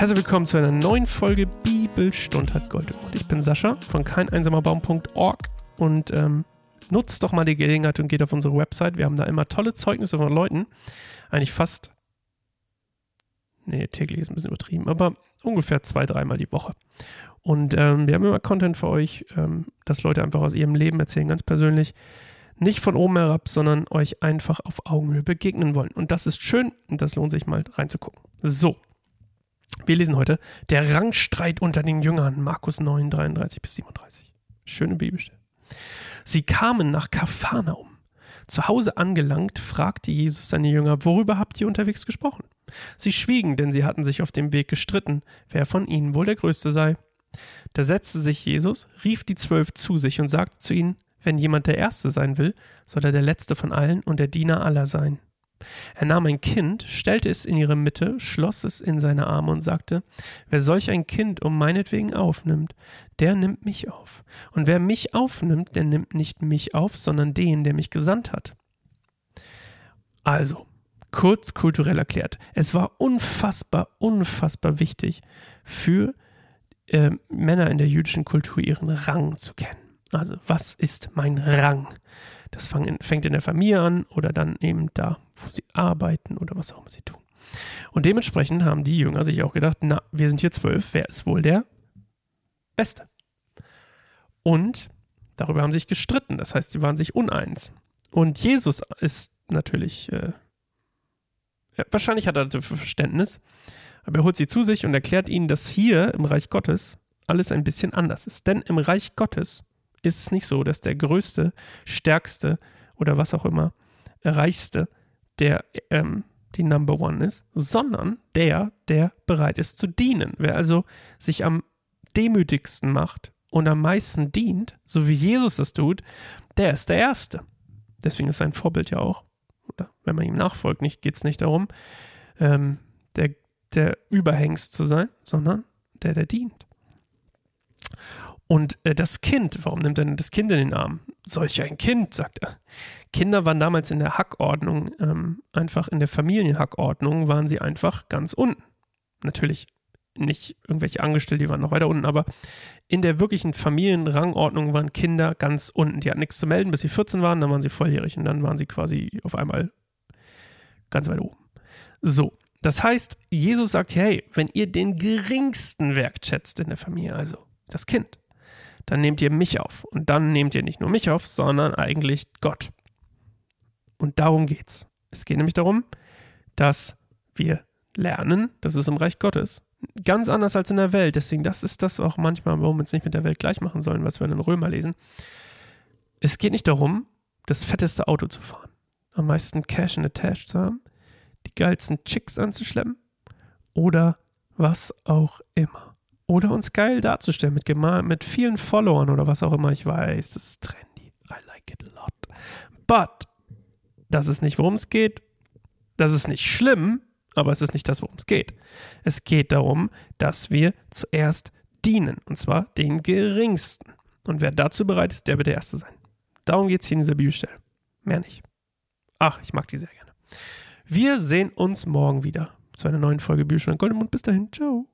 Herzlich willkommen zu einer neuen Folge Bibelstund hat Gold im Mund. Ich bin Sascha von keineinsamerbaum.org und ähm, nutzt doch mal die Gelegenheit und geht auf unsere Website. Wir haben da immer tolle Zeugnisse von Leuten. Eigentlich fast, nee, täglich ist ein bisschen übertrieben, aber ungefähr zwei, dreimal die Woche. Und ähm, wir haben immer Content für euch, ähm, dass Leute einfach aus ihrem Leben erzählen, ganz persönlich. Nicht von oben herab, sondern euch einfach auf Augenhöhe begegnen wollen. Und das ist schön und das lohnt sich mal reinzugucken. So, wir lesen heute der Rangstreit unter den Jüngern, Markus 9, 33 bis 37. Schöne Bibelstelle. Sie kamen nach Kapharnaum. Zu Hause angelangt, fragte Jesus seine Jünger, worüber habt ihr unterwegs gesprochen? Sie schwiegen, denn sie hatten sich auf dem Weg gestritten, wer von ihnen wohl der Größte sei. Da setzte sich Jesus, rief die Zwölf zu sich und sagte zu ihnen, wenn jemand der Erste sein will, soll er der Letzte von allen und der Diener aller sein. Er nahm ein Kind, stellte es in ihre Mitte, schloss es in seine Arme und sagte, wer solch ein Kind um meinetwegen aufnimmt, der nimmt mich auf. Und wer mich aufnimmt, der nimmt nicht mich auf, sondern den, der mich gesandt hat. Also, kurz kulturell erklärt, es war unfassbar, unfassbar wichtig für äh, Männer in der jüdischen Kultur ihren Rang zu kennen. Also, was ist mein Rang? Das fängt in der Familie an oder dann eben da, wo sie arbeiten oder was auch immer sie tun. Und dementsprechend haben die Jünger sich auch gedacht, na, wir sind hier zwölf, wer ist wohl der Beste? Und darüber haben sie sich gestritten, das heißt, sie waren sich uneins. Und Jesus ist natürlich, äh, wahrscheinlich hat er dafür Verständnis, aber er holt sie zu sich und erklärt ihnen, dass hier im Reich Gottes alles ein bisschen anders ist. Denn im Reich Gottes ist es nicht so, dass der größte, stärkste oder was auch immer, reichste, der ähm, die Number One ist, sondern der, der bereit ist zu dienen. Wer also sich am demütigsten macht und am meisten dient, so wie Jesus das tut, der ist der Erste. Deswegen ist sein Vorbild ja auch, oder wenn man ihm nachfolgt, nicht, geht es nicht darum, ähm, der, der Überhengst zu sein, sondern der, der dient. Und äh, das Kind, warum nimmt er denn das Kind in den Arm? Solch ein Kind, sagt er. Kinder waren damals in der Hackordnung, ähm, einfach in der Familienhackordnung, waren sie einfach ganz unten. Natürlich nicht irgendwelche Angestellte, die waren noch weiter unten, aber in der wirklichen Familienrangordnung waren Kinder ganz unten. Die hatten nichts zu melden, bis sie 14 waren, dann waren sie volljährig und dann waren sie quasi auf einmal ganz weit oben. So, das heißt, Jesus sagt, hey, wenn ihr den geringsten wertschätzt in der Familie, also das Kind, dann nehmt ihr mich auf. Und dann nehmt ihr nicht nur mich auf, sondern eigentlich Gott. Und darum geht's. Es geht nämlich darum, dass wir lernen, dass es im Reich Gottes ganz anders als in der Welt. Deswegen, das ist das auch manchmal, warum wir es nicht mit der Welt gleich machen sollen, was wir in den Römer lesen. Es geht nicht darum, das fetteste Auto zu fahren, am meisten Cash in the Tash zu haben, die geilsten Chicks anzuschleppen oder was auch immer oder uns geil darzustellen mit, mit vielen Followern oder was auch immer. Ich weiß, das ist trendy. I like it a lot. But das ist nicht, worum es geht. Das ist nicht schlimm, aber es ist nicht das, worum es geht. Es geht darum, dass wir zuerst dienen, und zwar den Geringsten. Und wer dazu bereit ist, der wird der Erste sein. Darum geht es hier in dieser Bibelstelle. Mehr nicht. Ach, ich mag die sehr gerne. Wir sehen uns morgen wieder zu einer neuen Folge Bibelstunde Goldemund. Bis dahin, ciao.